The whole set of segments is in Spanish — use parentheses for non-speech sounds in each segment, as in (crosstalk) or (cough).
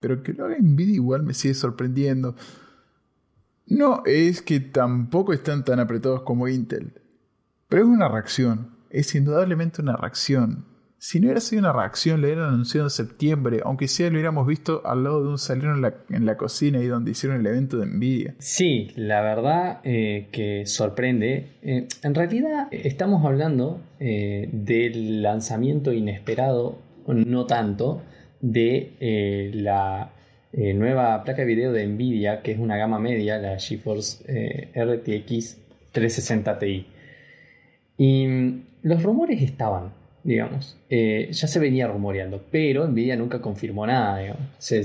pero que lo haga Nvidia igual me sigue sorprendiendo. No es que tampoco están tan apretados como Intel, pero es una reacción, es indudablemente una reacción. Si no hubiera sido una reacción, lo hubieran anunciado en septiembre, aunque sea lo hubiéramos visto al lado de un salero en la, cocina y donde hicieron el evento de Nvidia. Sí, la verdad eh, que sorprende. Eh, en realidad estamos hablando eh, del lanzamiento inesperado, no tanto, de la nueva placa de video de Nvidia, que es una gama media, la GeForce RTX 360 Ti. Y mm, los rumores estaban, digamos. Eh, ya se venía rumoreando, pero Nvidia nunca confirmó nada, Se,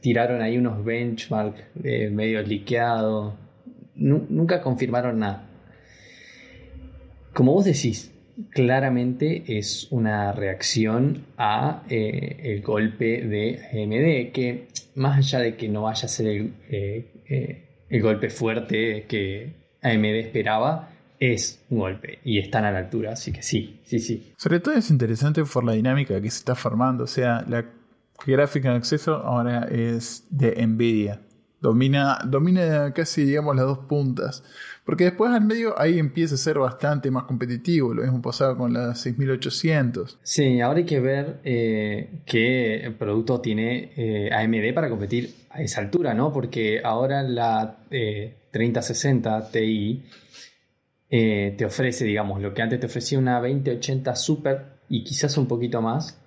tiraron ahí unos benchmarks eh, medio liqueados, nunca confirmaron nada. Como vos decís, claramente es una reacción a eh, el golpe de AMD, que más allá de que no vaya a ser el, el golpe fuerte que AMD esperaba, es un golpe y están a la altura, así que sí, sí, sí. Sobre todo es interesante por la dinámica que se está formando, o sea, la gráfica de acceso ahora es de Nvidia. Domina, domina casi, digamos, las dos puntas. Porque después al medio ahí empieza a ser bastante más competitivo. Lo mismo pasado con la 6800. Sí, ahora hay que ver eh, qué producto tiene eh, AMD para competir a esa altura, ¿no? Porque ahora la 3060 eh, Ti te ofrece, digamos, lo que antes te ofrecía una 2080 Super y quizás un poquito más,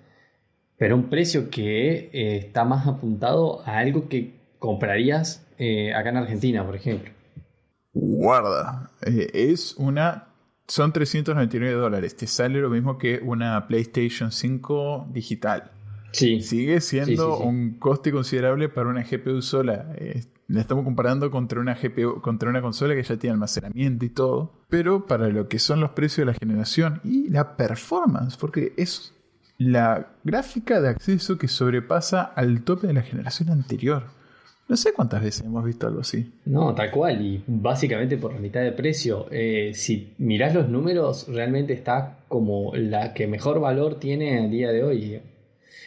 pero un precio que está más apuntado a algo que comprarías acá en Argentina, por ejemplo. Guarda, es una... Son 399 dólares, te sale lo mismo que una PlayStation 5 digital. Sí. Sigue siendo un coste considerable para una GPU sola. La estamos comparando contra una GPU, contra una consola que ya tiene almacenamiento y todo, pero para lo que son los precios de la generación y la performance, porque es la gráfica de acceso que sobrepasa al tope de la generación anterior. No sé cuántas veces hemos visto algo así. No, tal cual, y básicamente por la mitad de precio. Eh, si mirás los números, realmente está como la que mejor valor tiene a día de hoy.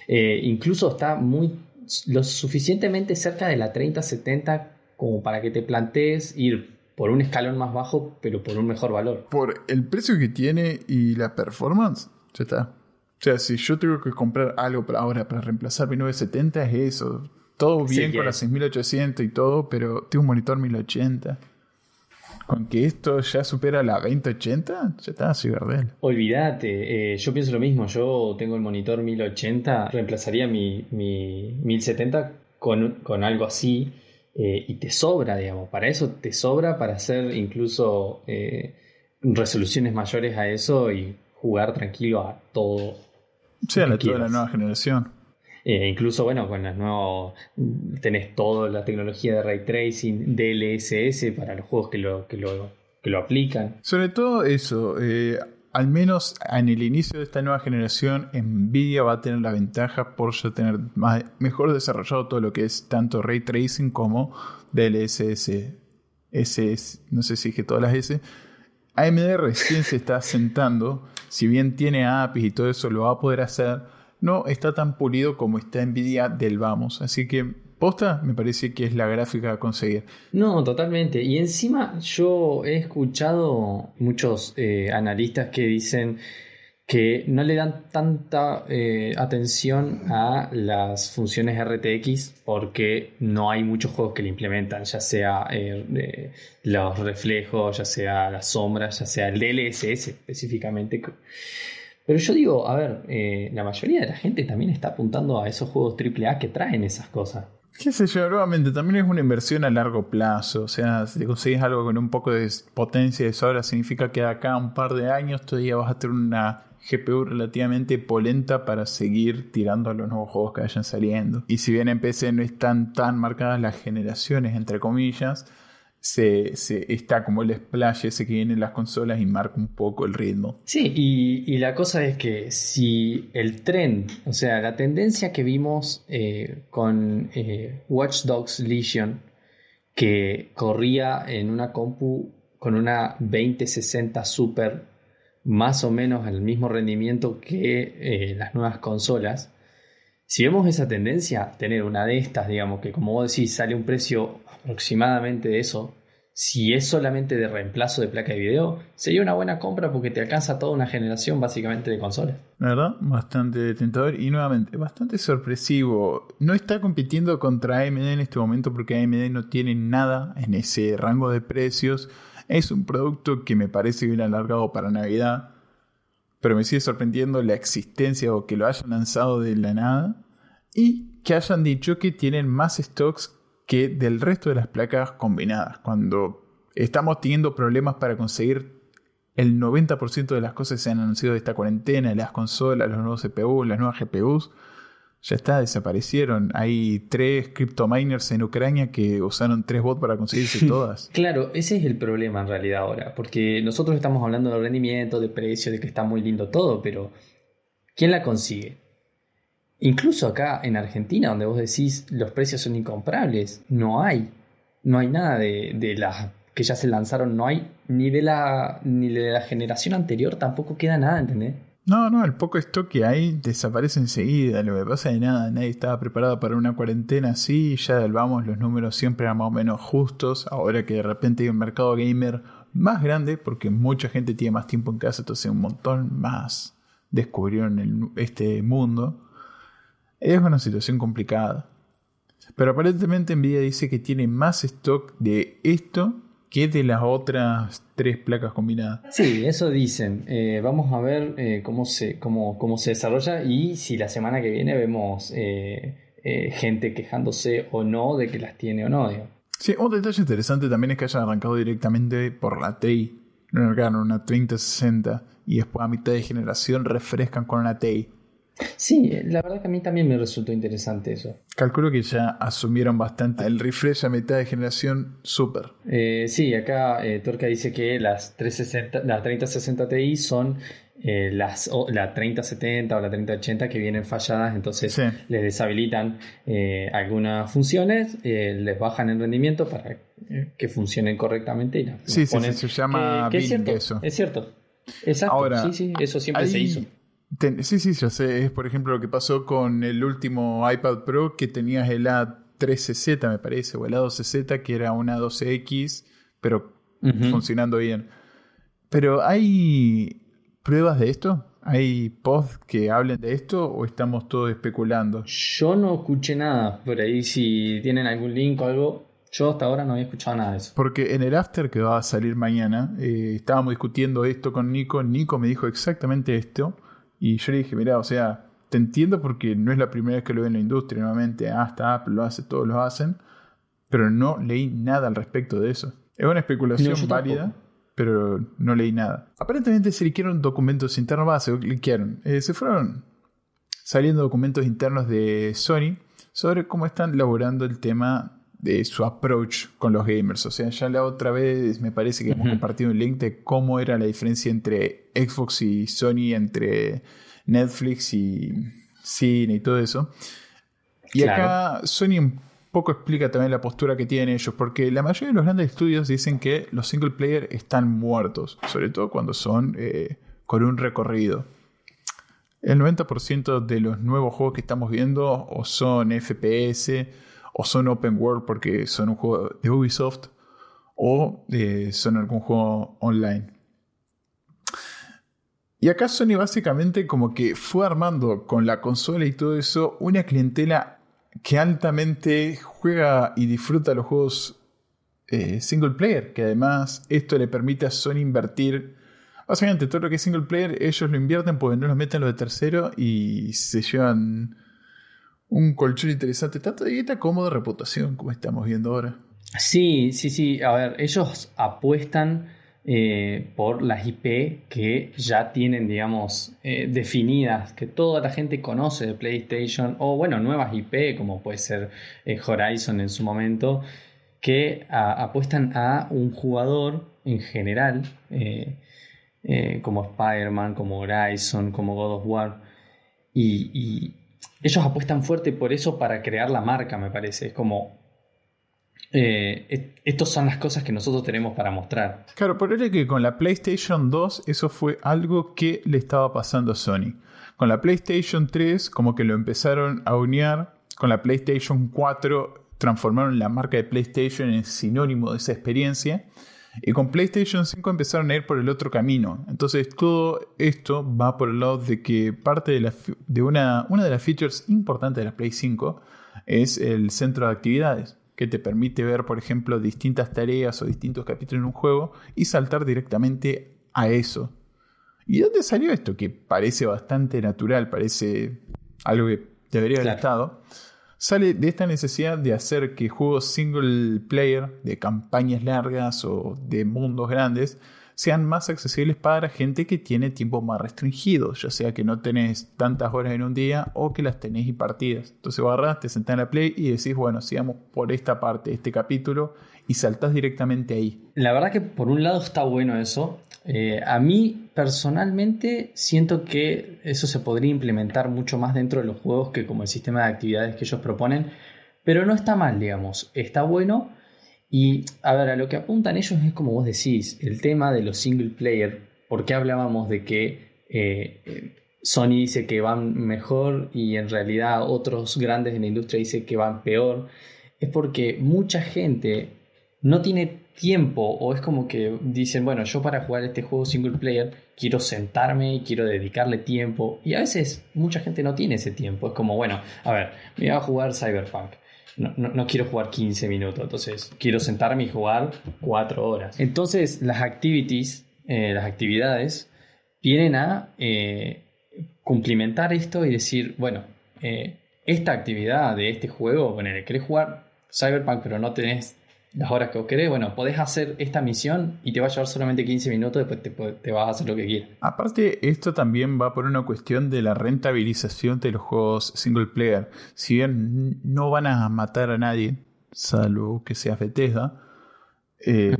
Eh, incluso está muy lo suficientemente cerca de la 30-70 como para que te plantees ir por un escalón más bajo, pero por un mejor valor. Por el precio que tiene y la performance, ya está. O sea, si yo tengo que comprar algo para ahora para reemplazar mi 970 es eso. Todo bien con la 6800 y todo, pero tengo un monitor 1080. Con que esto ya supera la 2080, ya está, soy verdad. Olvídate, eh, yo pienso lo mismo. Yo tengo el monitor 1080, reemplazaría mi, 1070 con, algo así eh, y te sobra, digamos. Para eso te sobra para hacer incluso eh, resoluciones mayores a eso y jugar tranquilo a todo. Sí, a la, toda la nueva generación. Eh, incluso, bueno, con las nuevas. Tenés toda la tecnología de ray tracing, DLSS para los juegos que lo, que lo, que lo aplican. Sobre todo eso. Eh, al menos en el inicio de esta nueva generación, Nvidia va a tener la ventaja por ya tener mejor desarrollado todo lo que es tanto ray tracing como DLSS. No sé si dije todas las S. AMD recién se está sentando, si bien tiene APIs y todo eso, lo va a poder hacer no está tan pulido como está Nvidia del vamos. Así que posta me parece que es la gráfica a conseguir. No, totalmente. Y encima yo he escuchado muchos eh, analistas que dicen que no le dan tanta eh, atención a las funciones RTX porque no hay muchos juegos que le implementan, ya sea eh, los reflejos, ya sea las sombras, ya sea el DLSS específicamente. Pero yo digo, a ver, eh, la mayoría de la gente también está apuntando a esos juegos AAA que traen esas cosas. Qué sé yo, nuevamente, también es una inversión a largo plazo. O sea, si te consigues algo con un poco de potencia de sobra, significa que de acá a un par de años todavía vas a tener una GPU relativamente polenta para seguir tirando a los nuevos juegos que vayan saliendo. Y si bien en PC no están tan marcadas las generaciones, entre comillas, se, se, está como el splash ese que viene en las consolas y marca un poco el ritmo. Sí, y, la cosa es que si el trend, o sea, la tendencia que vimos eh, con eh, Watch Dogs Legion, que corría en una compu con una 2060 Super, más o menos al mismo rendimiento que eh, las nuevas consolas, Si vemos esa tendencia, tener una de estas, digamos, que como vos decís, sale un precio aproximadamente de eso, si es solamente de reemplazo de placa de video, sería una buena compra porque te alcanza toda una generación básicamente de consolas. La verdad, bastante tentador y nuevamente, bastante sorpresivo. No está compitiendo contra AMD en este momento porque AMD no tiene nada en ese rango de precios. Es un producto que me parece bien alargado para Navidad, pero me sigue sorprendiendo la existencia o que lo hayan lanzado de la nada y que hayan dicho que tienen más stocks que del resto de las placas combinadas. Cuando estamos teniendo problemas para conseguir el 90% de las cosas que se han anunciado de esta cuarentena, las consolas, los nuevos CPU, las nuevas GPUs, ya está, desaparecieron. Hay tres crypto miners en Ucrania que usaron tres bots para conseguirse (laughs) todas. Claro, ese es el problema en realidad ahora, porque nosotros estamos hablando de rendimiento, de precio, de que está muy lindo todo, pero ¿quién la consigue? Incluso acá en Argentina, donde vos decís los precios son incomprables, no hay. No hay nada de, las que ya se lanzaron, no hay ni de la ni de la generación anterior, tampoco queda nada, ¿entendés? No, no, el poco stock que hay desaparece enseguida. Lo que pasa es nada, nadie estaba preparado para una cuarentena así. Ya vamos, los números siempre eran más o menos justos. Ahora que de repente hay un mercado gamer más grande, porque mucha gente tiene más tiempo en casa, entonces un montón más descubrieron este mundo. Es una situación complicada. Pero aparentemente Nvidia dice que tiene más stock de esto que de las otras tres placas combinadas. Sí, eso dicen. Eh, vamos a ver eh, cómo, se, cómo, cómo se desarrolla y si la semana que viene vemos eh, gente quejándose o no de que las tiene o no. Sí, un detalle interesante también es que hayan arrancado directamente por la TI. No una 3060 y después a mitad de generación refrescan con una TI. Sí, la verdad que a mí también me resultó interesante eso. Calculo que ya asumieron bastante el refresh a mitad de generación super. Eh, sí, acá eh, Torca dice que las, 360, las 3060 Ti son eh, las, la 3070 o la 3080 que vienen falladas, entonces les deshabilitan algunas funciones, les bajan el rendimiento para que funcionen correctamente y las sí, sí, se llama es cierto, eso. Es cierto. Exacto, sí, sí, eso siempre se hizo sí, sí, yo sé. Es por ejemplo lo que pasó con el último iPad Pro que tenías el A13Z, me parece, o el A12Z, que era una 12X, pero funcionando bien. Pero ¿hay pruebas de esto? ¿Hay posts que hablen de esto o estamos todos especulando? Yo no escuché nada por ahí. Si tienen algún link o algo, yo hasta ahora no había escuchado nada de eso. Porque en el after que va a salir mañana, eh, estábamos discutiendo esto con Nico. Nico me dijo exactamente esto. Y yo le dije, mira, o sea, te entiendo porque no es la primera vez que lo veo en la industria, nuevamente, hasta Apple lo hace, todos lo hacen, pero no leí nada al respecto de eso. Es una especulación válida, pero no leí nada. Aparentemente se liquearon documentos internos, se liquearon. Eh, se fueron saliendo documentos internos de Sony sobre cómo están elaborando el tema de su approach con los gamers. O sea, ya la otra vez me parece que hemos compartido un link de cómo era la diferencia entre Xbox y Sony, entre Netflix y cine y todo eso. Y acá Sony un poco explica también la postura que tienen ellos, porque la mayoría de los grandes estudios dicen que los single player están muertos, sobre todo cuando son eh, con un recorrido. El 90% de los nuevos juegos que estamos viendo o son FPS, o son open world porque son un juego de Ubisoft o eh, son algún juego online. Y acá Sony básicamente como que fue armando con la consola y todo eso una clientela que altamente juega y disfruta los juegos eh, single player, que además esto le permite a Sony invertir, básicamente todo lo que es single player ellos lo invierten porque no lo meten lo de tercero y se llevan un colchón interesante, tanto de guita como de reputación, como estamos viendo ahora. Sí, sí, sí. A ver, ellos apuestan eh, por las IP que ya tienen, digamos, eh, definidas, que toda la gente conoce de PlayStation, o bueno, nuevas IP, como puede ser eh, Horizon en su momento, que apuestan a un jugador en general, como Spider-Man, como Horizon, como God of War, y ellos apuestan fuerte por eso para crear la marca, me parece. Es como eh, estas son las cosas que nosotros tenemos para mostrar. Claro, por que con la PlayStation 2 eso fue algo que le estaba pasando a Sony. Con la PlayStation 3 como que lo empezaron a unir, con la PlayStation 4 transformaron la marca de PlayStation en sinónimo de esa experiencia. Y con PlayStation 5 empezaron a ir por el otro camino. Entonces todo esto va por el lado de que parte de una, una de las features importantes de la Play 5 es el centro de actividades que te permite ver, por ejemplo, distintas tareas o distintos capítulos en un juego y saltar directamente a eso. ¿Y dónde salió esto? Que parece bastante natural, parece algo que debería haber estado. Sale de esta necesidad de hacer que juegos single player, de campañas largas o de mundos grandes, sean más accesibles para gente que tiene tiempo más restringido, ya sea que no tenés tantas horas en un día o que las tenés impartidas. Entonces agarrás, te sentás en la play y decís, bueno, sigamos por esta parte, este capítulo, y saltás directamente ahí. La verdad que por un lado está bueno eso. Eh, a mí personalmente siento que eso se podría implementar mucho más dentro de los juegos que como el sistema de actividades que ellos proponen, pero no está mal, digamos, está bueno y a ver, a lo que apuntan ellos es como vos decís, el tema de los single player, porque hablábamos de que eh, Sony dice que van mejor y en realidad otros grandes en la industria dicen que van peor, es porque mucha gente no tiene tiempo o es como que dicen, bueno, yo para jugar este juego single player quiero sentarme y quiero dedicarle tiempo y a veces mucha gente no tiene ese tiempo, es como, bueno, a ver, me voy a jugar Cyberpunk no, quiero jugar 15 minutos, entonces quiero sentarme y jugar 4 horas. Entonces las activities, eh, las actividades, vienen a eh, cumplimentar esto y decir, bueno, eh, esta actividad de este juego, bueno, querés jugar Cyberpunk pero no tenés las horas que vos querés, bueno, podés hacer esta misión y te va a llevar solamente 15 minutos, después te, vas a hacer lo que quieras. Aparte, esto también va por una cuestión de la rentabilización de los juegos single player. Si bien no van a matar a nadie, salvo que sea Bethesda, eh,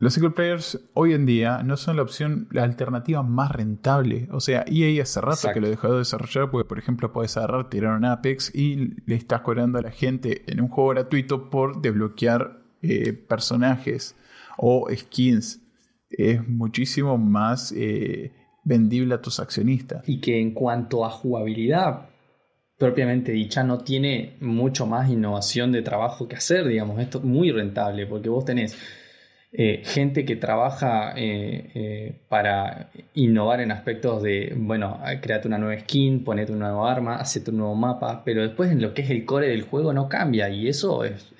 los single players hoy en día no son la opción, la alternativa más rentable. O sea, EA hace rato que lo dejó de desarrollar porque, por ejemplo, puedes agarrar, tirar un Apex y le estás cobrando a la gente en un juego gratuito por desbloquear eh, personajes o skins. Es muchísimo más eh, vendible a tus accionistas. Y que en cuanto a jugabilidad, propiamente dicha no tiene mucho más innovación de trabajo que hacer, digamos, esto es muy rentable porque vos tenés eh, gente que trabaja eh, eh, para innovar en aspectos de, bueno, créate una nueva skin, ponete un nuevo arma, hacete un nuevo mapa, pero después en lo que es el core del juego no cambia y eso es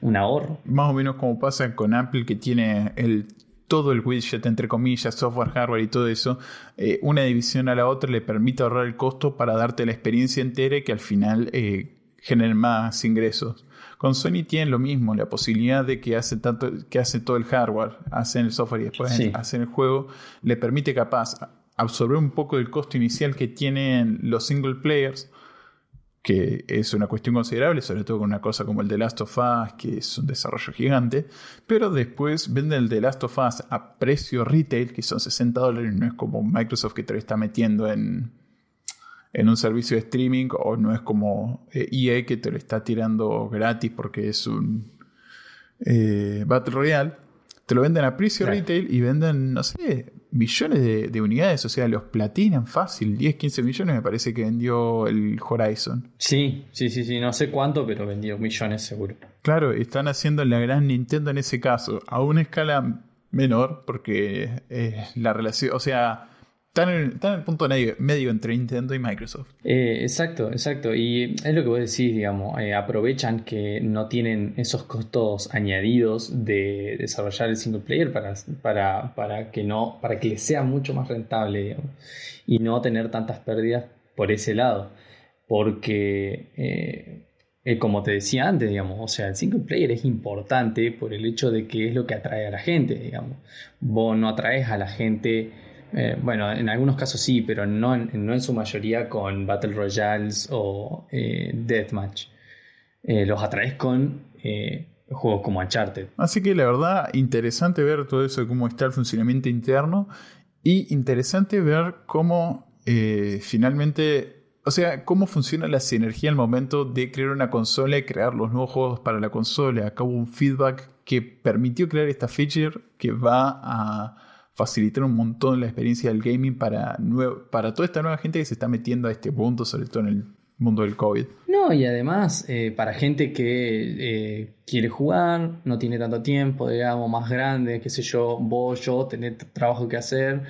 un ahorro. Más o menos como pasa con Apple que tiene el todo el widget, entre comillas, software, hardware y todo eso, una división a la otra le permite ahorrar el costo para darte la experiencia entera y que al final genere más ingresos. Con Sony tienen lo mismo, la posibilidad de que hace tanto, que hace todo el hardware, hacen el software y después hacen el juego, le permite capaz absorber un poco del costo inicial que tienen los single players, que es una cuestión considerable, sobre todo con una cosa como el de Last of Us, que es un desarrollo gigante, pero después venden el de Last of Us a precio retail, que son 60 dólares, no es como Microsoft que te lo está metiendo en, en un servicio de streaming o no es como EA e que te lo está tirando gratis porque es un eh, Battle Royale. Te lo venden a precio retail y venden, no sé, millones de, unidades. O sea, los platinan fácil. 10, 15 millones me parece que vendió el Horizon. Sí, sí, sí, sí. No sé cuánto, pero vendió millones seguro. Claro, están haciendo la gran Nintendo en ese caso. A una escala menor porque la relación, o sea, Están en, el punto medio, entre Nintendo y Microsoft. Eh, exacto, exacto. Y es lo que vos decís, digamos, eh, aprovechan que no tienen esos costos añadidos de desarrollar el single player para, para, para que no, para que les sea mucho más rentable, y no tener tantas pérdidas por ese lado. Porque eh, como te decía antes, digamos, o sea, el single player es importante por el hecho de que es lo que atrae a la gente, digamos. Vos no atraes a la gente eh, bueno, en algunos casos sí, pero no en, su mayoría con Battle Royales o eh, Deathmatch. Eh, los atraes con juegos como Uncharted. Así que la verdad, interesante ver todo eso, cómo está el funcionamiento interno y interesante ver cómo finalmente o sea, cómo funciona la sinergia al momento de crear una consola y crear los nuevos juegos para la consola. Acá hubo un feedback que permitió crear esta feature que va a facilitar un montón la experiencia del gaming para, para toda esta nueva gente que se está metiendo a este punto, sobre todo en el mundo del COVID. No, y además eh, para gente que eh, quiere jugar, no tiene tanto tiempo, digamos, más grande, qué sé yo, vos, yo, tener trabajo que hacer.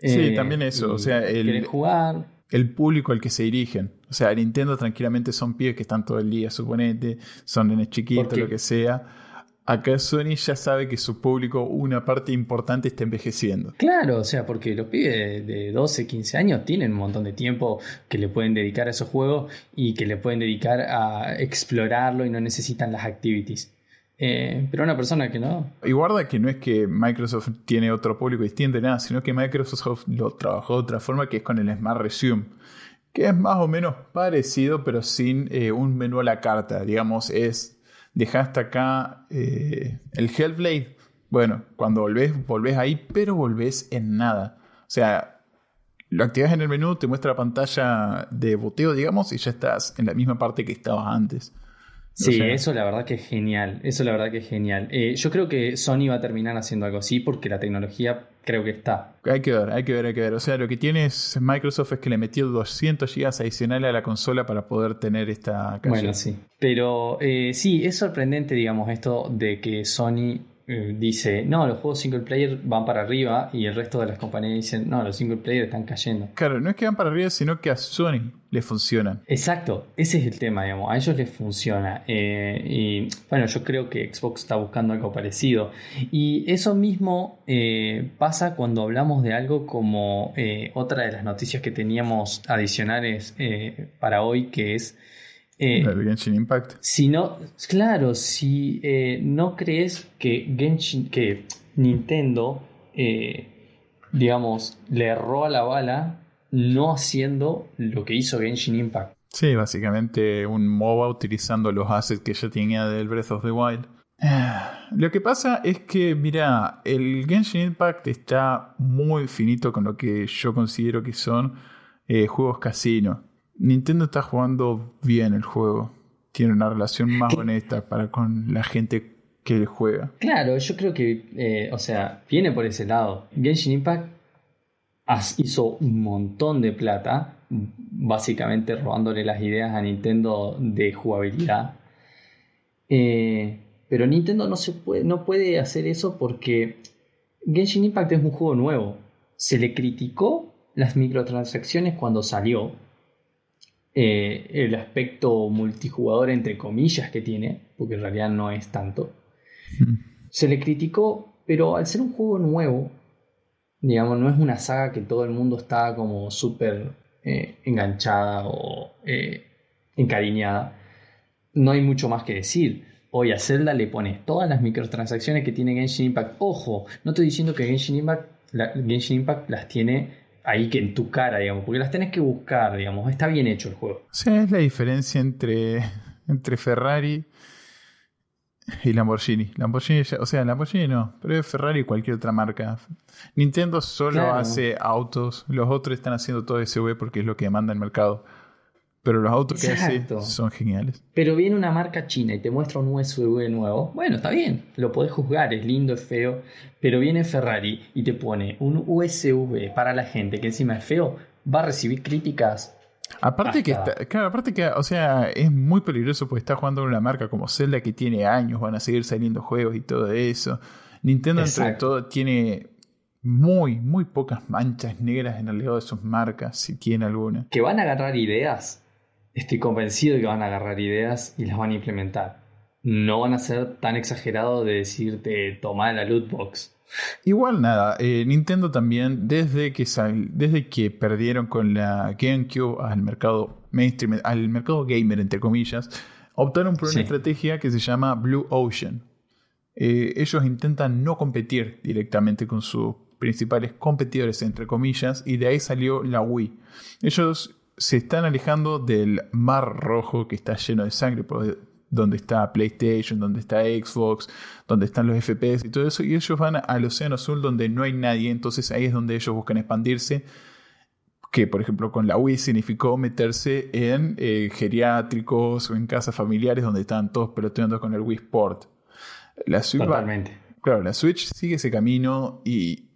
sí, eh, también eso, o sea, el, jugar. el público al que se dirigen. O sea, Nintendo tranquilamente son pibes que están todo el día, suponete, son nenes chiquitos, lo que sea Acá Sony ya sabe que su público, una parte importante, está envejeciendo. Claro, o sea, porque los pibes de 12, 15 años tienen un montón de tiempo que le pueden dedicar a esos juegos y que le pueden dedicar a explorarlo y no necesitan las activities. Eh, pero una persona que no. Y guarda que no es que Microsoft tiene otro público distinto, nada, sino que Microsoft lo trabajó de otra forma que es con el Smart Resume que es más o menos parecido, pero sin eh, un menú a la carta. Digamos, es dejaste acá eh, el Hellblade. Bueno, cuando volvés, volvés ahí, pero volvés en nada. O sea, lo activas en el menú, te muestra la pantalla de boteo, digamos, y ya estás en la misma parte que estabas antes. Sí, eso la verdad que es genial. Eso la verdad que es genial. Eh, yo creo que Sony va a terminar haciendo algo así porque la tecnología creo que está. Hay que ver, hay que ver, hay que ver. O sea, lo que tiene Microsoft es que le metió 200 GB adicionales a la consola para poder tener esta Bueno, sí. Pero eh, sí, es sorprendente, digamos, esto de que Sony eh, dice, no, los juegos single player van para arriba y el resto de las compañías dicen, no, los single player están cayendo. Claro, no es que van para arriba, sino que a Sony le funcionan. Exacto, ese es el tema, digamos, a ellos les funciona. Eh, y bueno, yo creo que Xbox está buscando algo parecido. Y eso mismo eh, pasa cuando hablamos de algo como otra de las noticias que teníamos adicionales para hoy, que es eh, Genshin Impact. Si no, claro, si eh, no crees que Genshin, que Nintendo, eh, digamos, le erró a la bala no haciendo lo que hizo Genshin Impact. Sí, básicamente un MOBA utilizando los assets que ya tenía del Breath of the Wild. Lo que pasa es que, mira, el Genshin Impact está muy finito con lo que yo considero que son juegos casino. Nintendo está jugando bien el juego. Tiene una relación más honesta para con la gente que juega. Claro, yo creo que, eh, o sea, viene por ese lado. Genshin Impact hizo un montón de plata, básicamente robándole las ideas a Nintendo de jugabilidad. Eh, pero Nintendo no, se puede, no puede hacer eso porque Genshin Impact es un juego nuevo. Se le criticó las microtransacciones cuando salió, eh, el aspecto multijugador entre comillas que tiene, porque en realidad no es tanto. Hmm. Se le criticó, pero al ser un juego nuevo, digamos, no es una saga que todo el mundo está como súper eh, enganchada o eh, encariñada, no hay mucho más que decir. Hoy a Zelda le pones todas las microtransacciones que tiene Genshin Impact. Ojo, no estoy diciendo que Genshin Impact, Genshin Impact las tiene ahí que en tu cara, digamos, porque las tenés que buscar, digamos, está bien hecho el juego. Sí, es la diferencia entre, entre Ferrari y Lamborghini. Lamborghini, o sea, Lamborghini no, pero es Ferrari y cualquier otra marca. Nintendo solo hace autos, los otros están haciendo todo SV porque es lo que demanda el mercado. Pero los autos que son geniales. Pero viene una marca china y te muestra un USB nuevo. Bueno, está bien, lo podés juzgar, es lindo, es feo. Pero viene Ferrari y te pone un USB para la gente que encima es feo, va a recibir críticas. Aparte que, claro, aparte que, o sea, es muy peligroso porque está jugando una marca como Zelda que tiene años, van a seguir saliendo juegos y todo eso. Nintendo, entre todo, tiene muy, muy pocas manchas negras en el lado de sus marcas, si tiene alguna. Que van a agarrar ideas estoy convencido de que van a agarrar ideas y las van a implementar. No van a ser tan exagerados de decirte toma la loot box. Igual nada, eh, Nintendo también, desde que, desde que perdieron con la GameCube al mercado mainstream, al mercado gamer, entre comillas, optaron por una estrategia que se llama Blue Ocean. Eh, ellos intentan no competir directamente con sus principales competidores, entre comillas, y de ahí salió la Wii. Ellos se están alejando del mar rojo que está lleno de sangre, donde está PlayStation, donde está Xbox, donde están los FPS y todo eso, y ellos van al Océano Azul donde no hay nadie, entonces ahí es donde ellos buscan expandirse, que por ejemplo con la Wii significó meterse en eh, geriátricos o en casas familiares donde estaban todos peloteando con el Wii Sport. La Switch Totalmente. claro, la Switch sigue ese camino y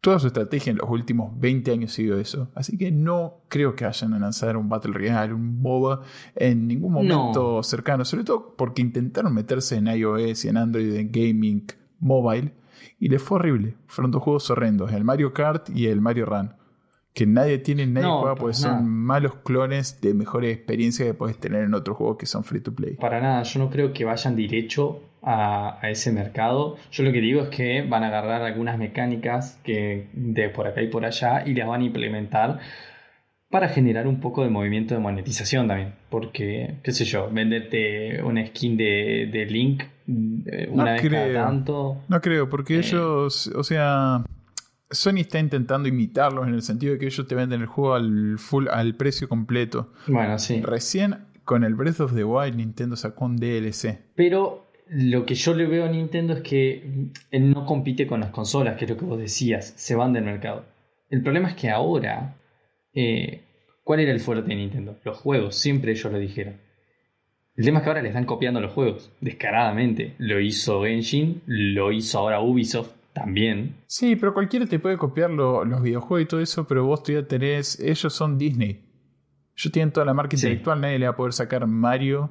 toda su estrategia en los últimos 20 años ha sido eso. Así que no creo que vayan a lanzar un Battle Royale, un MOBA en ningún momento cercano, sobre todo porque intentaron meterse en iOS y en Android en gaming mobile y les fue horrible. Fueron dos juegos horrendos, el Mario Kart y el Mario Run que nadie tiene, nadie juega porque son malos clones de mejores experiencias que puedes tener en otros juegos que son free to play. Para nada, yo no creo que vayan derecho a, ese mercado. Yo lo que digo es que van a agarrar algunas mecánicas que de por acá y por allá y las van a implementar para generar un poco de movimiento de monetización también. Porque, qué sé yo, venderte una skin de, Link eh, una vez cada tanto. No creo, porque eh, ellos, o sea, Sony está intentando imitarlos en el sentido de que ellos te venden el juego al full al precio completo. Bueno, sí. Recién con el Breath of the Wild Nintendo sacó un DLC. Pero lo que yo le veo a Nintendo es que él no compite con las consolas, que es lo que vos decías, se van del mercado. El problema es que ahora, eh, ¿cuál era el fuerte de Nintendo? Los juegos, siempre ellos lo dijeron. El tema es que ahora le están copiando los juegos, descaradamente. Lo hizo Genshin, lo hizo ahora Ubisoft, también. Sí, pero cualquiera te puede copiar los videojuegos y todo eso, pero vos todavía tenés. Ellos son Disney. Ellos tienen toda la marca intelectual, nadie le va a poder sacar Mario,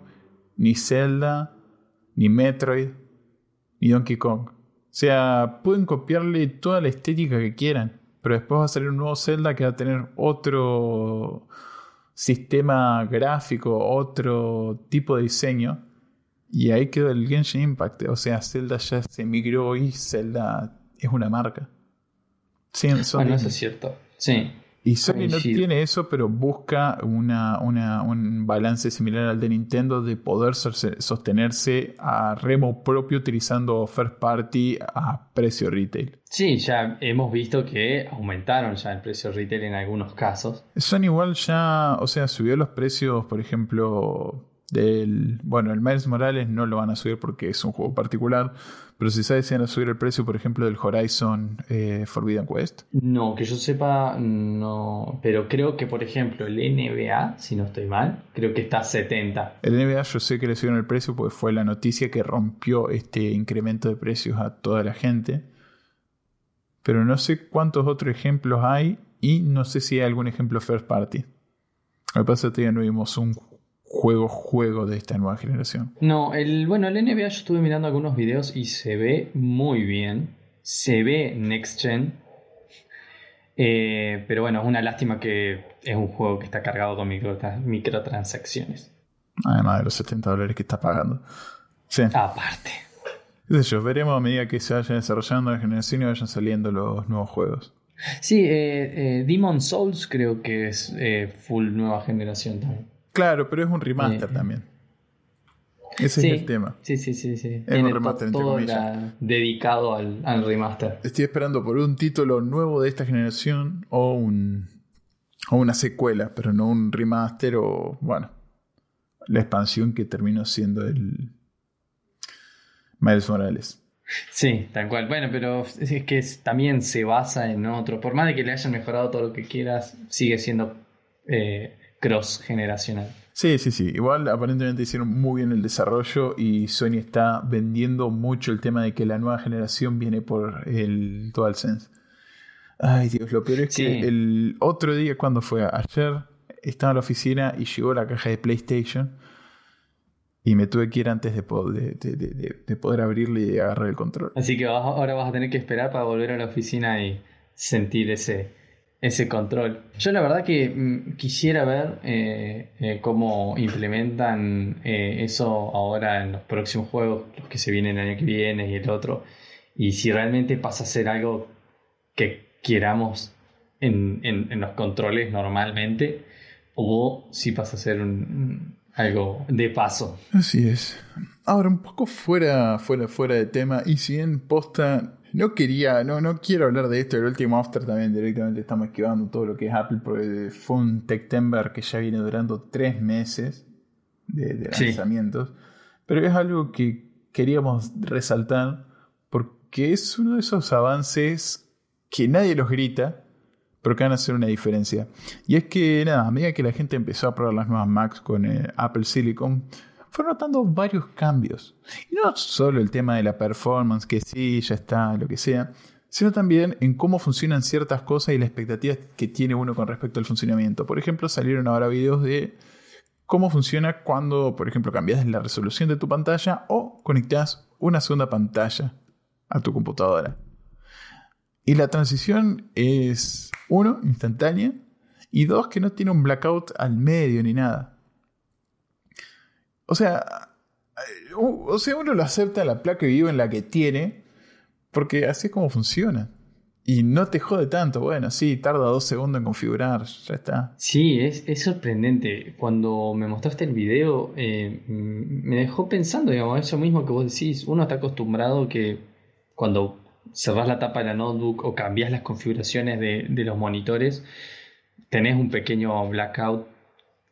ni Zelda, ni Metroid, ni Donkey Kong. O sea, pueden copiarle toda la estética que quieran, pero después va a salir un nuevo Zelda que va a tener otro sistema gráfico, otro tipo de diseño y ahí quedó el Genshin Impact. O sea, Zelda ya se migró y Zelda es una marca. Sí, bueno, eso es cierto. Sí. Y Sony no tiene eso, pero busca una, un balance similar al de Nintendo de poder sostenerse a remo propio utilizando first party a precio retail. Sí, ya hemos visto que aumentaron ya el precio retail en algunos casos. Sony igual ya, o sea, subió los precios, por ejemplo, del. Bueno, el Miles Morales no lo van a subir porque es un juego particular. Pero si sabes si van a subir el precio, por ejemplo, del Horizon eh, Forbidden Quest. No, que yo sepa, no. Pero creo que, por ejemplo, el NBA, si no estoy mal, creo que está a 70. El NBA yo sé que le subieron el precio porque fue la noticia que rompió este incremento de precios a toda la gente. Pero no sé cuántos otros ejemplos hay y no sé si hay algún ejemplo first party. Lo que pasa es que todavía no vimos un juego juego de esta nueva generación. No, el bueno, el NBA yo estuve mirando algunos videos y se ve muy bien. Se ve next gen. Eh, pero bueno, es una lástima que es un juego que está cargado con microtransacciones. Además de los 70 dólares que está pagando. Sí. Aparte. Yo veremos a medida que se vayan desarrollando la generación y vayan saliendo los nuevos juegos. Sí, eh, eh, Demon Souls creo que es full nueva generación también. Claro, pero es un remaster también. Ese es el tema. Sí, sí, sí, sí. Es un remaster dedicado al, remaster. Estoy esperando por un título nuevo de esta generación o un o una secuela, pero no un remaster o bueno, la expansión que terminó siendo el Miles Morales. Sí, tal cual. Bueno, pero es que también se basa en otro. Por más de que le hayan mejorado todo lo que quieras, sigue siendo eh, cross generacional. Sí, sí, sí. Igual aparentemente hicieron muy bien el desarrollo y Sony está vendiendo mucho el tema de que la nueva generación viene por el DualSense. Ay Dios, lo peor es que el otro día, cuando fue ayer, estaba en la oficina y llegó la caja de PlayStation y me tuve que ir antes de, poder, de poder abrirle y agarrar el control. Así que ahora vas a tener que esperar para volver a la oficina y sentir ese, ese control. Yo la verdad que mm, quisiera ver eh, eh, cómo implementan eh, eso ahora en los próximos juegos, los que se vienen el año que viene y el otro, y si realmente pasa a ser algo que queramos en, los controles normalmente, o si pasa a ser algo de paso. Así es. Ahora, un poco fuera, fuera, fuera de tema, y si en posta no quería, no, no quiero hablar de esto. El último After también directamente estamos esquivando todo lo que es Apple porque fue un Techtember que ya viene durando tres meses de, lanzamientos. Pero es algo que queríamos resaltar porque es uno de esos avances que nadie los grita, pero que van a hacer una diferencia. Y es que, nada, a medida que la gente empezó a probar las nuevas Macs con eh, Apple Silicon, fueron notando varios cambios. Y no solo el tema de la performance, que sí, ya está, lo que sea, sino también en cómo funcionan ciertas cosas y las expectativas que tiene uno con respecto al funcionamiento. Por ejemplo, salieron ahora videos de cómo funciona cuando, por ejemplo, cambias la resolución de tu pantalla o conectas una segunda pantalla a tu computadora. Y la transición es, uno, instantánea, y dos, que no tiene un blackout al medio ni nada. O sea, o sea, uno lo acepta la placa de vivo en la que tiene, porque así es como funciona. Y no te jode tanto. Bueno, sí, tarda dos segundos en configurar, ya está. Sí, es, sorprendente. Cuando me mostraste el video, eh, me dejó pensando, digamos, eso mismo que vos decís. Uno está acostumbrado que cuando cerrás la tapa de la notebook o cambias las configuraciones de, los monitores, tenés un pequeño blackout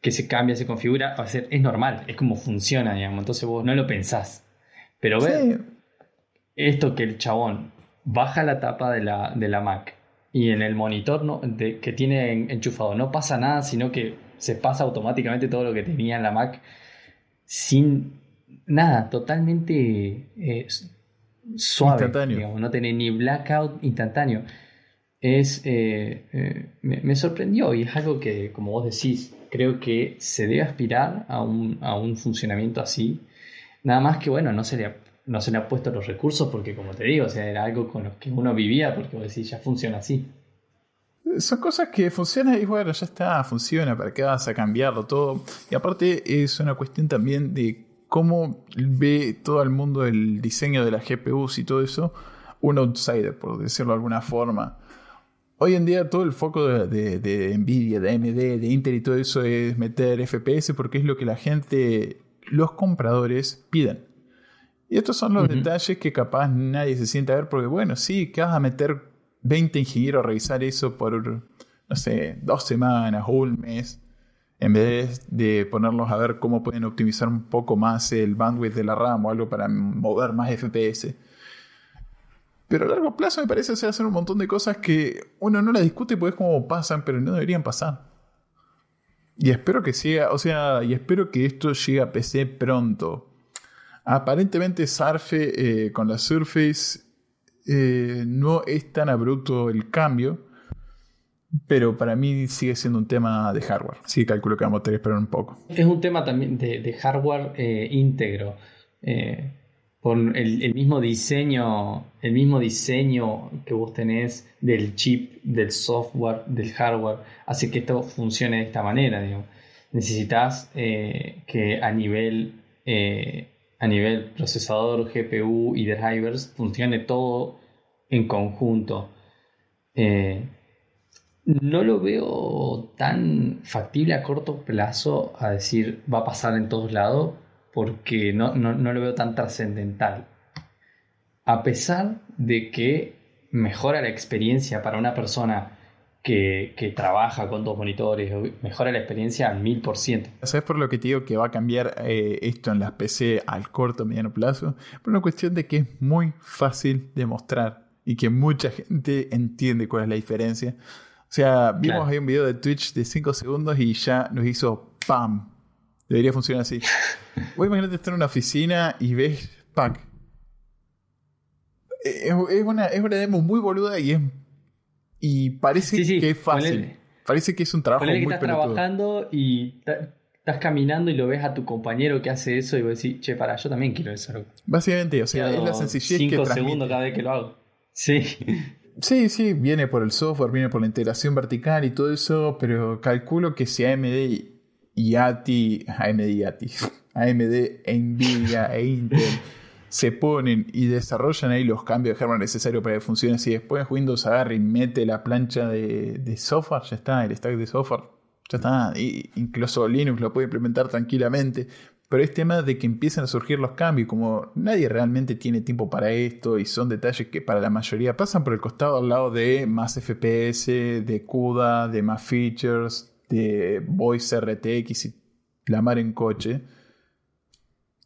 que se cambia, se configura, a ser, es normal, es como funciona, digamos, entonces vos no lo pensás. Pero ver esto que el chabón baja la tapa de la, de la Mac y en el monitor no, que tiene enchufado no pasa nada, sino que se pasa automáticamente todo lo que tenía en la Mac sin nada, totalmente eh, suave, digamos, no tiene ni blackout instantáneo. Es, eh, eh, me, sorprendió y es algo que, como vos decís, creo que se debe aspirar a un, a un funcionamiento así. Nada más que, bueno, no se le, no se le ha puesto los recursos porque, como te digo, o sea, era algo con lo que uno vivía porque vos decís, ya funciona así. Son cosas que funcionan y bueno, ya está, funciona, ¿para qué vas a cambiarlo todo? Y aparte es una cuestión también de cómo ve todo el mundo el diseño de las GPUs y todo eso, un outsider, por decirlo de alguna forma. Hoy en día todo el foco de, Nvidia, de AMD, de Intel y todo eso es meter FPS porque es lo que la gente, los compradores piden. Y estos son los detalles que capaz nadie se siente a ver porque bueno, sí, que vas a meter 20 ingenieros a revisar eso por, no sé, dos semanas o un mes en vez de ponerlos a ver cómo pueden optimizar un poco más el bandwidth de la RAM o algo para mover más FPS. Pero a largo plazo me parece hacer un montón de cosas que uno no las discute porque es como pasan, pero no deberían pasar. Y espero que siga, o sea, y espero que esto llegue a PC pronto. Aparentemente Surfe eh, con la Surface eh, no es tan abrupto el cambio. Pero para mí sigue siendo un tema de hardware. Sí, calculo que vamos a tener que esperar un poco. Es un tema también de, hardware eh, íntegro. Por el, mismo diseño, el mismo diseño que vos tenés del chip, del software, del hardware, hace que esto funcione de esta manera. Necesitas eh, que a nivel, a nivel procesador, GPU y drivers funcione todo en conjunto no lo veo tan factible a corto plazo a decir va a pasar en todos lados porque no, lo veo tan trascendental. A pesar de que mejora la experiencia para una persona que, trabaja con dos monitores, mejora la experiencia al mil por ciento. ¿Sabes por lo que te digo que va a cambiar eh, esto en las PC al corto o mediano plazo? Por una cuestión de que es muy fácil de mostrar y que mucha gente entiende cuál es la diferencia. O sea, vimos ahí un video de Twitch de 5 segundos y ya nos hizo ¡pam! Debería funcionar así. (laughs) Vos imagínate estar en una oficina y ves ¡pac! Es, una, es una demo muy boluda y es. Y parece que es fácil. parece que es un trabajo muy que estás trabajando y estás caminando y lo ves a tu compañero que hace eso y vos decís, che, para, yo también quiero eso. Básicamente, o sea, es la sencillez 5 segundos cada vez que lo hago. Sí. Sí, sí, viene por el software, viene por la integración vertical y todo eso, pero calculo que si AMD y ATI, AMD y ATI, (laughs) AMD, Nvidia e Intel se ponen y desarrollan ahí los cambios de hardware necesarios para que funcione, si después Windows agarra y mete la plancha de, software, ya está, el stack de software, ya está, y incluso Linux lo puede implementar tranquilamente, pero es tema de que empiecen a surgir los cambios, como nadie realmente tiene tiempo para esto y son detalles que para la mayoría pasan por el costado al lado de más FPS, de CUDA, de más features, de Voice RTX y la mar en coche.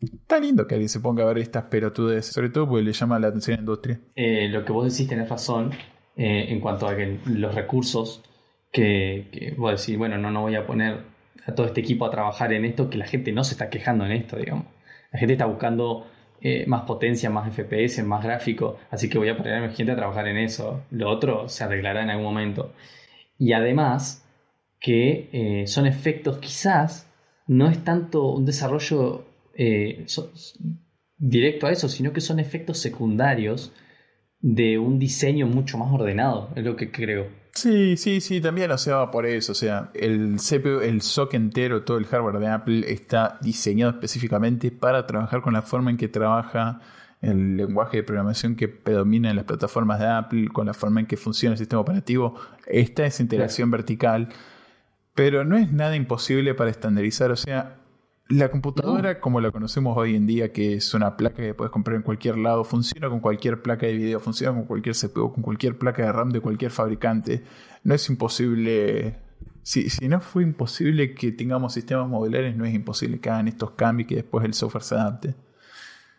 Está lindo que alguien se ponga a ver estas pelotudes, sobre todo porque le llama la atención a la industria. Eh, lo que vos decís tenés razón eh, en cuanto a que los recursos que, vos decís, bueno, no, no voy a poner a todo este equipo a trabajar en esto, que la gente no se está quejando en esto, digamos. La gente está buscando eh, más potencia, más FPS, más gráfico, así que voy a poner a mi gente a trabajar en eso. Lo otro se arreglará en algún momento. Y además que son efectos quizás, no es tanto un desarrollo eh, directo a eso, sino que son efectos secundarios de un diseño mucho más ordenado, es lo que creo. Sí, sí, sí, también o sea por eso. O sea, el CPU, el SOC entero, todo el hardware de Apple está diseñado específicamente para trabajar con la forma en que trabaja el lenguaje de programación que predomina en las plataformas de Apple, con la forma en que funciona el sistema operativo. Esta es interacción vertical, pero no es nada imposible para estandarizar. O sea, la computadora, como la conocemos hoy en día, que es una placa que puedes comprar en cualquier lado, funciona con cualquier placa de video, funciona con cualquier CPU, con cualquier placa de RAM de cualquier fabricante. No es imposible. Si, si no fue imposible que tengamos sistemas modulares, no es imposible que hagan estos cambios y que después el software se adapte.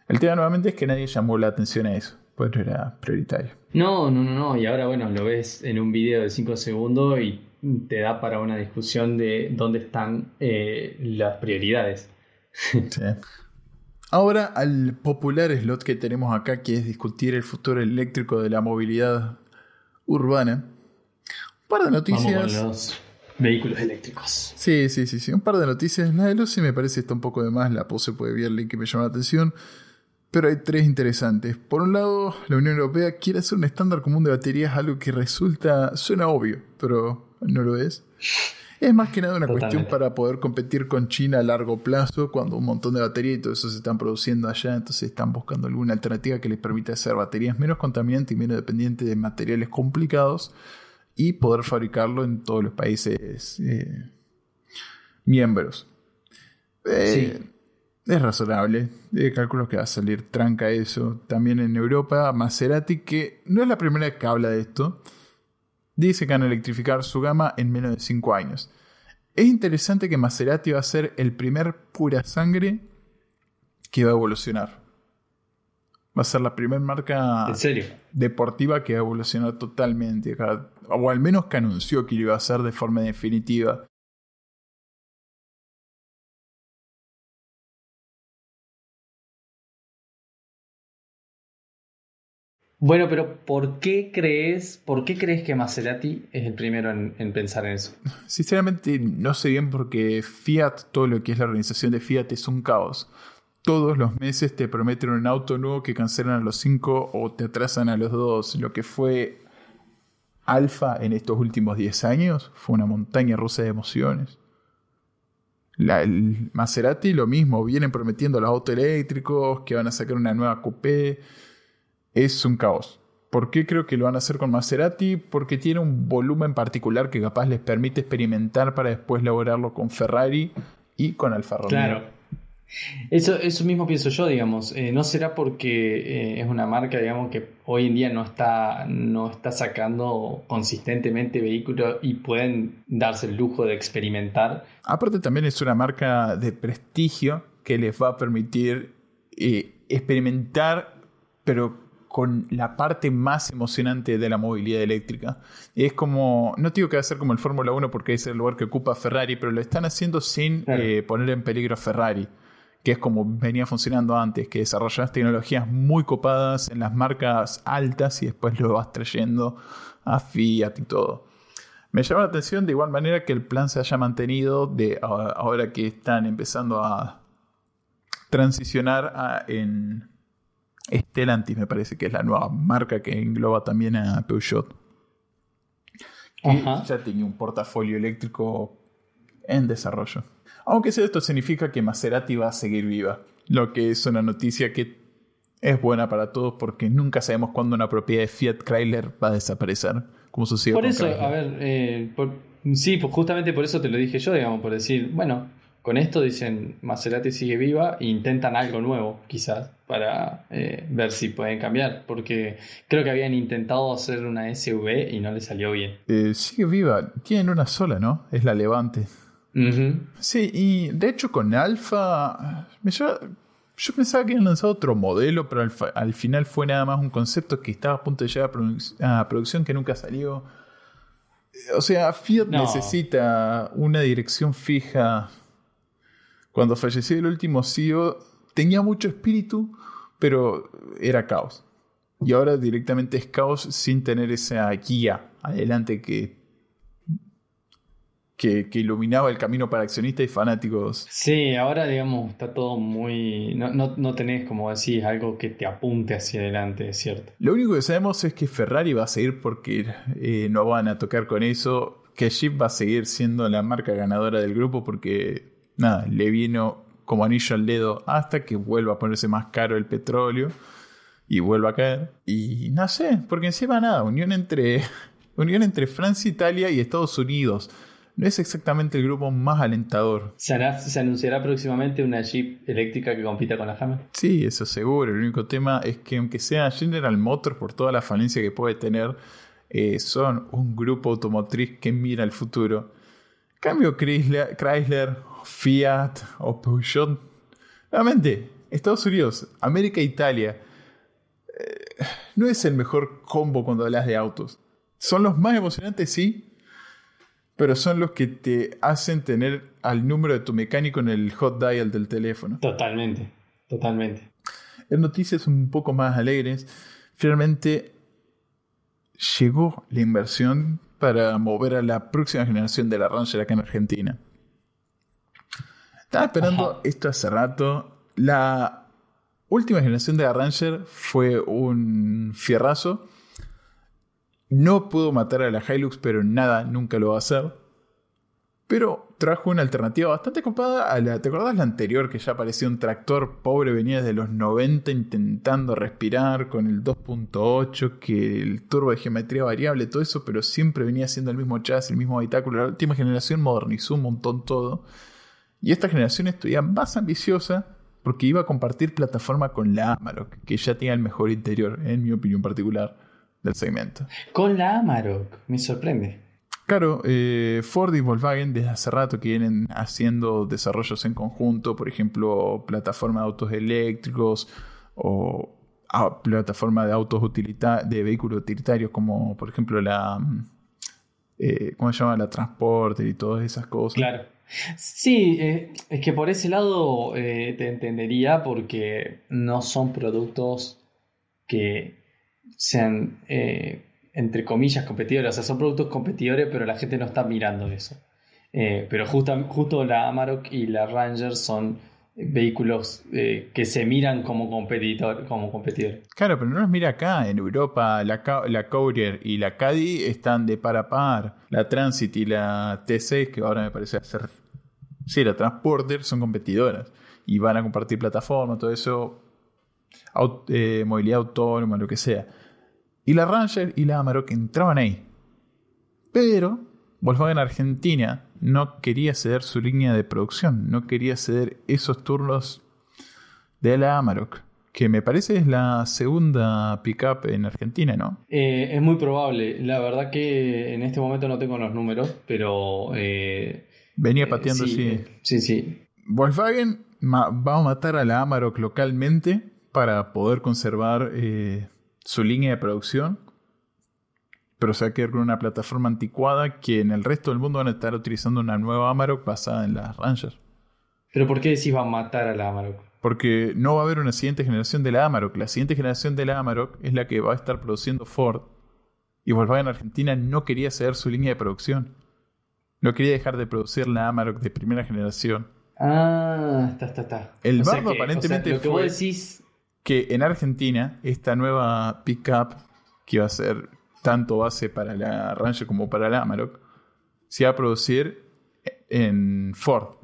El tema nuevamente es que nadie llamó la atención a eso, pues no era prioritario. No, no, no, no. Y ahora, bueno, lo ves en un video de 5 segundos y te da para una discusión de dónde están eh, las prioridades. Ahora al popular slot que tenemos acá, que es discutir el futuro eléctrico de la movilidad urbana. Un par de noticias. los vehículos eléctricos. Sí, sí, sí, sí. Un par de noticias. La de Lucy me parece está un poco de más. La pose puede ver el link que me llama la atención. Pero hay tres interesantes. Por un lado, la Unión Europea quiere hacer un estándar común de baterías, algo que resulta, suena obvio, pero no lo es. Es más que nada una cuestión para poder competir con China a largo plazo, cuando un montón de baterías y todo eso se están produciendo allá, entonces están buscando alguna alternativa que les permita hacer baterías menos contaminantes y menos dependientes de materiales complicados y poder fabricarlo en todos los países eh, miembros. Eh, es razonable. De calculo que va a salir tranca eso. También en Europa, Maserati, que no es la primera vez que habla de esto dice que van a electrificar su gama en menos de 5 años. Es interesante que Maserati va a ser el primer pura sangre que va a evolucionar. Va a ser la primera marca deportiva que va a evolucionar totalmente. O al menos que anunció que lo iba a hacer de forma definitiva. Bueno, pero ¿por qué crees, por qué crees que Maserati es el primero en, pensar en eso? Sinceramente no sé bien porque Fiat, todo lo que es la organización de Fiat es un caos. Todos los meses te prometen un auto nuevo que cancelan a los cinco o te atrasan a los dos. Lo que fue Alfa en estos últimos 10 años fue una montaña rusa de emociones. La, el Maserati lo mismo, vienen prometiendo los autos eléctricos, que van a sacar una nueva coupé es un caos. ¿Por qué creo que lo van a hacer con Maserati? Porque tiene un volumen particular que capaz les permite experimentar para después lograrlo con Ferrari y con Alfa Romeo. Claro. Eso, eso mismo pienso yo, digamos. Eh, no será porque eh, es una marca, digamos, que hoy en día no está, no está sacando consistentemente vehículos y pueden darse el lujo de experimentar. Aparte también es una marca de prestigio que les va a permitir eh, experimentar, pero con la parte más emocionante de la movilidad eléctrica. Es como, no digo que va a ser como el Fórmula 1 porque es el lugar que ocupa Ferrari, pero lo están haciendo sin eh, poner en peligro a Ferrari, que es como venía funcionando antes, que desarrollas tecnologías muy copadas en las marcas altas y después lo vas trayendo a Fiat y todo. Me llama la atención de igual manera que el plan se haya mantenido de ahora que están empezando a transicionar a, en Stellantis me parece que es la nueva marca que engloba también a Peugeot. Que ya tiene un portafolio eléctrico en desarrollo. Aunque esto significa que Maserati va a seguir viva. Lo que es una noticia que es buena para todos porque nunca sabemos cuándo una propiedad de Fiat Chrysler va a desaparecer. Como sucedió Por eso, a ver, eh, sí, pues justamente por eso te lo dije yo, digamos, por decir, bueno, con esto dicen Maserati sigue viva e intentan algo nuevo, quizás, para eh, ver si pueden cambiar. Porque creo que habían intentado hacer una SUV y no le salió bien. Eh, sigue viva, tienen una sola, ¿no? Es la Levante. Sí, y de hecho con Alfa, yo pensaba que habían lanzado otro modelo, pero al, final fue nada más un concepto que estaba a punto de llegar a, producción que nunca salió. O sea, Fiat necesita una dirección fija. Cuando falleció el último CEO, tenía mucho espíritu, pero era caos. Y ahora directamente es caos sin tener esa guía adelante que que, iluminaba el camino para accionistas y fanáticos. Sí, ahora digamos está todo muy... No, no, tenés, como decís, algo que te apunte hacia adelante, es cierto. Lo único que sabemos es que Ferrari va a seguir porque eh, no van a tocar con eso, que Jeep va a seguir siendo la marca ganadora del grupo porque, nada, le vino como anillo al dedo hasta que vuelva a ponerse más caro el petróleo y vuelva a caer. Y no sé, porque encima nada, unión entre, (laughs) unión entre Francia, Italia y Estados Unidos no es exactamente el grupo más alentador. ¿Se, anunciará próximamente una Jeep eléctrica que compita con la Hammer? Sí, eso seguro. El único tema es que aunque sea General Motors, por toda la falencia que puede tener, eh, son un grupo automotriz que mira el futuro. Cambio Chrysler, Chrysler Fiat o Peugeot. Nuevamente, Estados Unidos, América e Italia. Eh, no es el mejor combo cuando hablas de autos. Son los más emocionantes, sí, pero son los que te hacen tener al número de tu mecánico en el hot dial del teléfono. Totalmente, totalmente. En noticias un poco más alegres, finalmente llegó la inversión para mover a la próxima generación de la Ranger acá en Argentina. Estaba esperando esto hace rato. La última generación de la Ranger fue un fierrazo no pudo matar a la Hilux, pero nada, nunca lo va a hacer. Pero trajo una alternativa bastante copada a la. ¿Te acordás la anterior que ya parecía un tractor pobre? Venía desde los 90 intentando respirar con el 2.8, que el turbo de geometría variable, todo eso, pero siempre venía siendo el mismo chasis, el mismo habitáculo. La última generación modernizó un montón todo. Y esta generación estudia más ambiciosa porque iba a compartir plataforma con la Amarok, que ya tenía el mejor interior, en mi opinión particular del segmento. Con la Amarok, me sorprende. Claro, eh, Ford y Volkswagen desde hace rato que vienen haciendo desarrollos en conjunto, por ejemplo, plataforma de autos eléctricos o plataforma de autos de vehículos utilitarios como por ejemplo la eh, ¿cómo se llama? la Transporter y todas esas cosas. Claro. Sí, eh, es que por ese lado te entendería porque no son productos que sean, eh, entre comillas, competidores. O sea, son productos competidores, pero la gente no está mirando eso. Eh, pero justo, la Amarok y la Ranger son vehículos eh, que se miran como, competidor, como competidores. Claro, pero no los mira acá. En Europa, la, la Courier y la Caddy están de par a par. La Transit y la T6, que ahora me parece ser. Sí, la Transporter son competidoras y van a compartir plataforma, todo eso. movilidad autónoma, lo que sea. Y la Ranger y la Amarok entraban ahí. Pero Volkswagen Argentina no quería ceder su línea de producción, no quería ceder esos turnos de la Amarok, que me parece es la segunda pickup en Argentina, ¿no? Eh, es muy probable. La verdad que en este momento no tengo los números, pero... Eh, Venía pateando así. sí, sí. Volkswagen va a matar a la Amarok localmente para poder conservar eh, su línea de producción, pero se va a quedar con una plataforma anticuada que en el resto del mundo van a estar utilizando una nueva Amarok basada en las Ranger. ¿Pero por qué decís va a matar a la Amarok? Porque no va a haber una siguiente generación de la Amarok. La siguiente generación de la Amarok es la que va a estar produciendo Ford. Y Volkswagen Argentina no quería ceder su línea de producción. No quería dejar de producir la Amarok de primera generación. Ah, está, está, está. El bardo aparentemente fue que en Argentina esta nueva pickup que va a ser tanto base para la Ranger como para la Amarok se va a producir en Ford.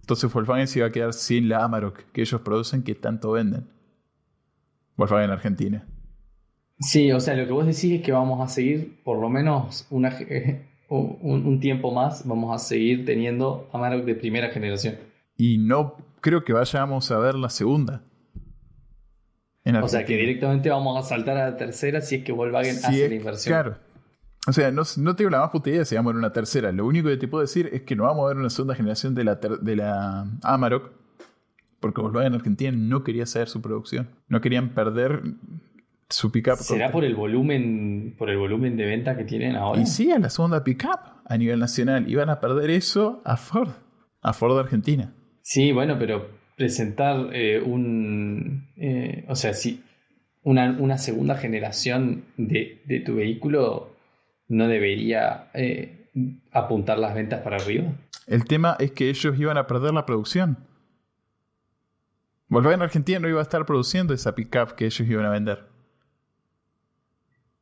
Entonces Volkswagen se va a quedar sin la Amarok que ellos producen que tanto venden. Volkswagen Argentina. Sí, o sea, lo que vos decís es que vamos a seguir por lo menos una, un, un tiempo más, vamos a seguir teniendo Amarok de primera generación. Y no creo que vayamos a ver la segunda o sea que directamente vamos a saltar a la tercera si es que Volkswagen hace la inversión. Claro. O sea, no, no, tengo la más puta idea si vamos a ver una tercera. Lo único que te puedo decir es que no vamos a ver una segunda generación de la, de la Amarok. Porque Volkswagen Argentina no quería hacer su producción. No querían perder su pickup. ¿Será por el volumen por el volumen de venta que tienen ahora? Y sí, es la segunda pickup a nivel nacional. Iban a perder eso a Ford, a Ford de Argentina. Sí, bueno, pero presentar eh, un. Eh, o sea, si una, segunda generación de, tu vehículo no debería eh, apuntar las ventas para arriba. El tema es que ellos iban a perder la producción. Volkswagen Argentina no iba a estar produciendo esa pickup que ellos iban a vender.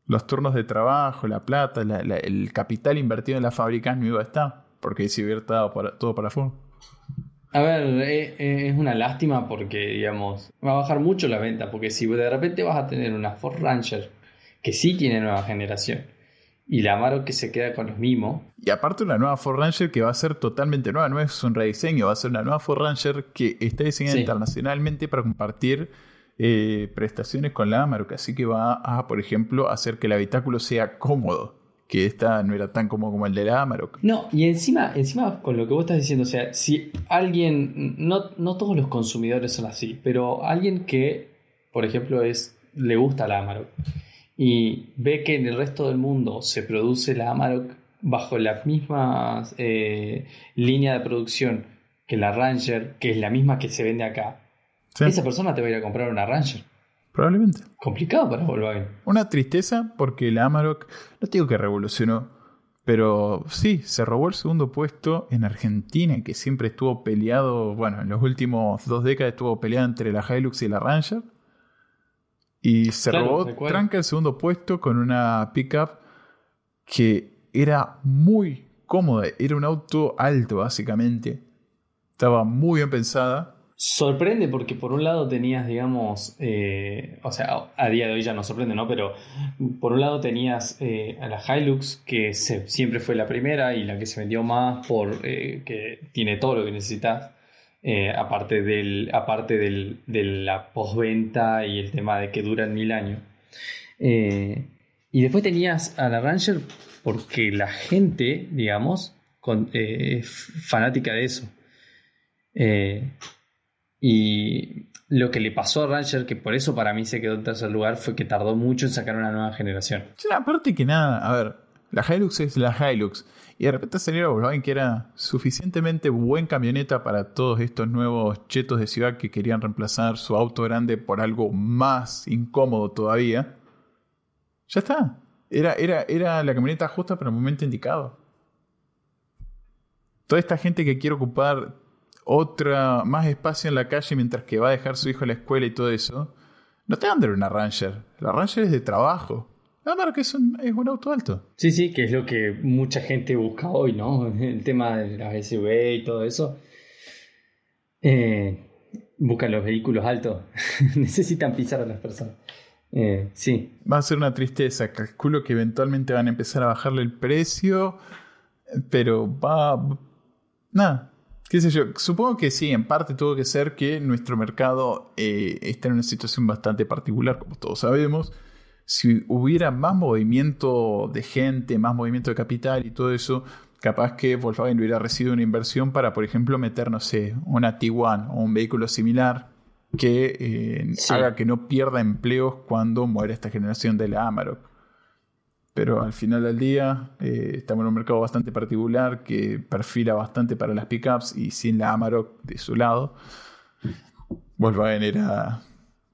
Los turnos de trabajo, la plata, el capital invertido en la fábrica no iba a estar, porque se hubiera dado todo para Ford. A ver, eh, eh, es una lástima porque, digamos, va a bajar mucho la venta, porque si de repente vas a tener una Ford Ranger que sí tiene nueva generación y la Amarok que se queda con los mismos. Y aparte una nueva Ford Ranger que va a ser totalmente nueva, no es un rediseño, va a ser una nueva Ford Ranger que está diseñada internacionalmente para compartir eh, prestaciones con la Amarok, así que va a, por ejemplo, hacer que el habitáculo sea cómodo que esta no era tan cómodo como el de la Amarok. No, y encima, encima con lo que vos estás diciendo, o sea, si alguien, no, no todos los consumidores son así, pero alguien que, por ejemplo, es, le gusta la Amarok y ve que en el resto del mundo se produce la Amarok bajo la misma eh, línea de producción que la Ranger, que es la misma que se vende acá, esa persona te va a ir a comprar una Ranger. Probablemente. Complicado para Volkswagen. Una tristeza porque la Amarok, no digo que revolucionó, pero sí, se robó el segundo puesto en Argentina, que siempre estuvo peleado, bueno, en los últimos dos décadas estuvo peleado entre la Hilux y la Ranger. Y se robó tranca el segundo puesto con una pickup que era muy cómoda, era un auto alto básicamente. Estaba muy bien pensada Sorprende porque por un lado tenías, digamos, eh, o sea, a día de hoy ya no sorprende, ¿no? Pero por un lado tenías eh, a la Hilux, que siempre fue la primera y la que se vendió más por eh, que tiene todo lo que necesitas, aparte, del, aparte del, de la postventa y el tema de que duran mil años. y después tenías a la Ranger porque la gente, digamos, es fanática de eso. Y lo que le pasó a Ranger, que por eso para mí se quedó en tercer lugar, fue que tardó mucho en sacar una nueva generación. Sí, aparte que nada, a ver, la Hilux es la Hilux. Y de repente salió Volkswagen que era suficientemente buen camioneta para todos estos nuevos chetos de ciudad que querían reemplazar su auto grande por algo más incómodo todavía. Ya está. Era, era, era la camioneta justa para el momento indicado. Toda esta gente que quiere ocupar otra, más espacio en la calle mientras que va a dejar su hijo en la escuela y todo eso, no te van a dar una Ranger. La Ranger es de trabajo. Nada que es un, es un auto alto. Sí, sí, que es lo que mucha gente busca hoy, ¿no? (laughs) El tema de las SUV y todo eso. Eh, buscan los vehículos altos. (laughs) Necesitan pisar a las personas. Eh, sí. Va a ser una tristeza. Calculo que eventualmente van a empezar a bajarle el precio. Pero va. Nada, qué sé yo, supongo que sí, en parte tuvo que ser que nuestro mercado eh, está en una situación bastante particular, como todos sabemos. Si hubiera más movimiento de gente, más movimiento de capital y todo eso, capaz que Volkswagen hubiera recibido una inversión para, por ejemplo, meter, no sé, una T1 o un vehículo similar que eh, haga que no pierda empleos cuando muera esta generación de la Amarok pero al final del día eh, estamos en un mercado bastante particular que perfila bastante para las pickups y sin la Amarok de su lado, Volkswagen era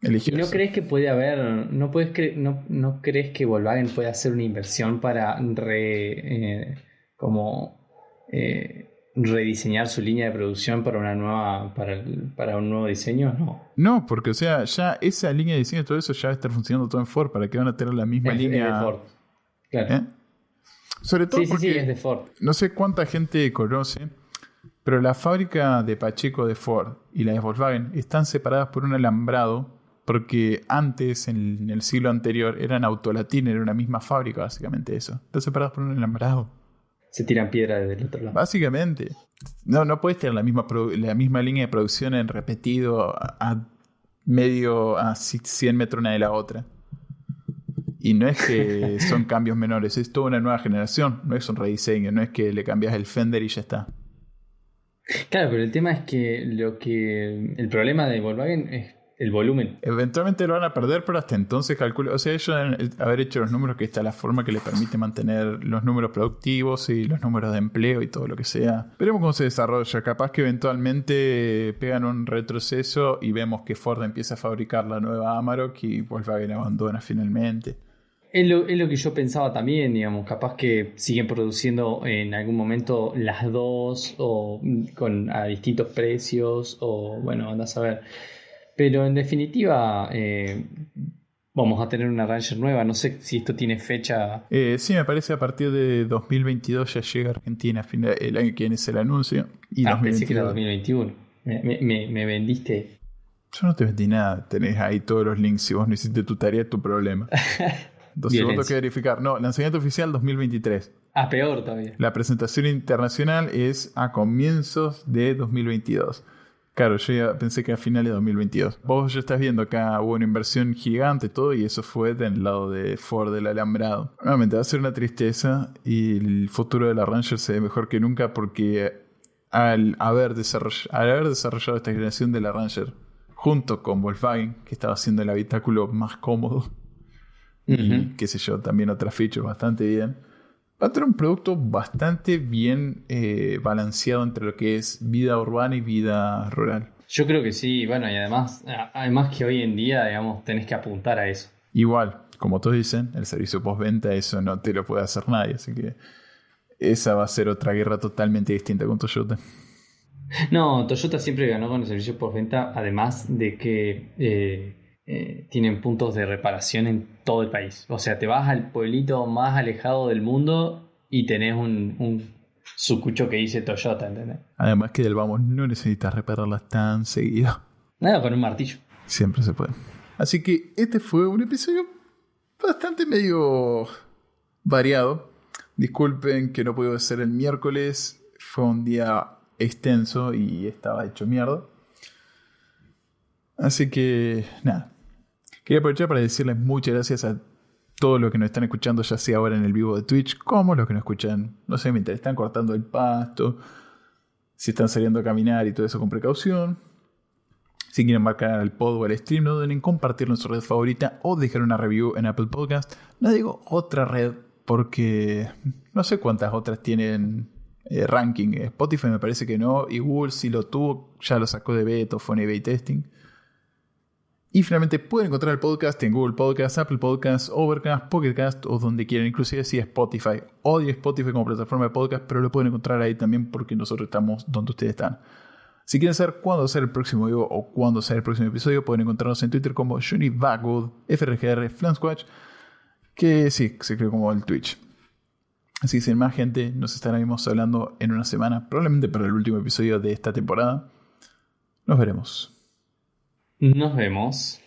elegido. ¿No crees que puede haber, no, puedes no, no, crees que Volkswagen puede hacer una inversión para re, eh, como eh, rediseñar su línea de producción para una nueva para, para un nuevo diseño? No. No, porque o sea, ya esa línea de diseño todo eso ya va a estar funcionando todo en Ford, ¿para que van a tener la misma línea? ¿Eh? Sobre todo porque es de Ford. no sé cuánta gente conoce, pero la fábrica de Pacheco de Ford y la de Volkswagen están separadas por un alambrado porque antes, en el siglo anterior, eran autolatín, era una misma fábrica, básicamente eso. Están separadas por un alambrado. Se tiran piedras desde el otro lado. Básicamente. No, no puedes tener la misma, la misma línea de producción en repetido a medio, a 100 metros una de la otra. Y no es que son cambios menores, es toda una nueva generación, no es un rediseño, no es que le cambias el fender y ya está. Claro, pero el tema es que lo que el problema de Volkswagen es el volumen. Eventualmente lo van a perder, pero hasta entonces calculo. O sea, ellos deben haber hecho los números que está la forma que les permite mantener los números productivos y los números de empleo y todo lo que sea. Veremos cómo se desarrolla. Capaz que eventualmente pegan un retroceso y vemos que Ford empieza a fabricar la nueva Amarok y Volkswagen abandona finalmente. Es lo, es lo, que yo pensaba también, digamos, capaz que siguen produciendo en algún momento las dos o con a distintos precios o bueno, andas a ver. Pero en definitiva, eh, vamos a tener una Ranger nueva. No sé si esto tiene fecha. Eh, sí, me parece a partir de 2022 ya llega a Argentina. El año que viene es el anuncio. Y ah, pensé que era 2021. Me, me, vendiste. Yo no te vendí nada. Tenés ahí todos los links. Si vos no hiciste tu tarea, tu problema. (laughs) Dos segundos que verificar. No, lanzamiento oficial 2023. Ah, peor todavía. La presentación internacional es a comienzos de 2022. Claro, yo ya pensé que a finales de 2022. Vos ya estás viendo acá hubo una inversión gigante todo y eso fue del lado de Ford del alambrado. Nuevamente va a ser una tristeza y el futuro de la Ranger se ve mejor que nunca porque al haber, desarrollado, al haber desarrollado esta generación de la Ranger junto con Volkswagen, que estaba haciendo el habitáculo más cómodo, y qué sé yo, también otras features bastante bien va a tener un producto bastante bien eh, balanceado entre lo que es vida urbana y vida rural. Yo creo que sí, bueno, y además, además que hoy en día, digamos, tenés que apuntar a eso. Igual, como todos dicen, el servicio postventa, eso no te lo puede hacer nadie, así que esa va a ser otra guerra totalmente distinta con Toyota. No, Toyota siempre ganó con el servicio postventa, además de que eh, eh, tienen puntos de reparación en todo el país. O sea, te vas al pueblito más alejado del mundo y tenés un, un sucucho que dice Toyota, ¿entendés? Además que del vamos no necesitas repararlas tan seguido. Nada, con un martillo. Siempre se puede. Así que este fue un episodio bastante medio variado. Disculpen que no pude ser el miércoles. Fue un día extenso y estaba hecho mierda. Así que, nada, Quería aprovechar para decirles muchas gracias a todos los que nos están escuchando, ya sea ahora en el vivo de Twitch, como los que nos escuchan, no sé, mientras están cortando el pasto, si están saliendo a caminar y todo eso con precaución. Si quieren marcar al pod o al stream, no deben compartirlo en su red favorita o dejar una review en Apple Podcast. No digo otra red porque no sé cuántas otras tienen eh, ranking. Spotify me parece que no. Y Google si lo tuvo, ya lo sacó de beta o fue en testing. Y finalmente pueden encontrar el podcast en Google Podcast, Apple Podcast, Overcast, Pocketcast o donde quieran, inclusive si Spotify. Odio Spotify como plataforma de podcast, pero lo pueden encontrar ahí también porque nosotros estamos donde ustedes están. Si quieren saber cuándo será el próximo video o cuándo será el próximo episodio, pueden encontrarnos en Twitter como Johnny FRGR, Flansquatch, que sí, se creó como el Twitch. Así que sin más gente, nos estaremos hablando en una semana, probablemente para el último episodio de esta temporada. Nos veremos. Nos vemos.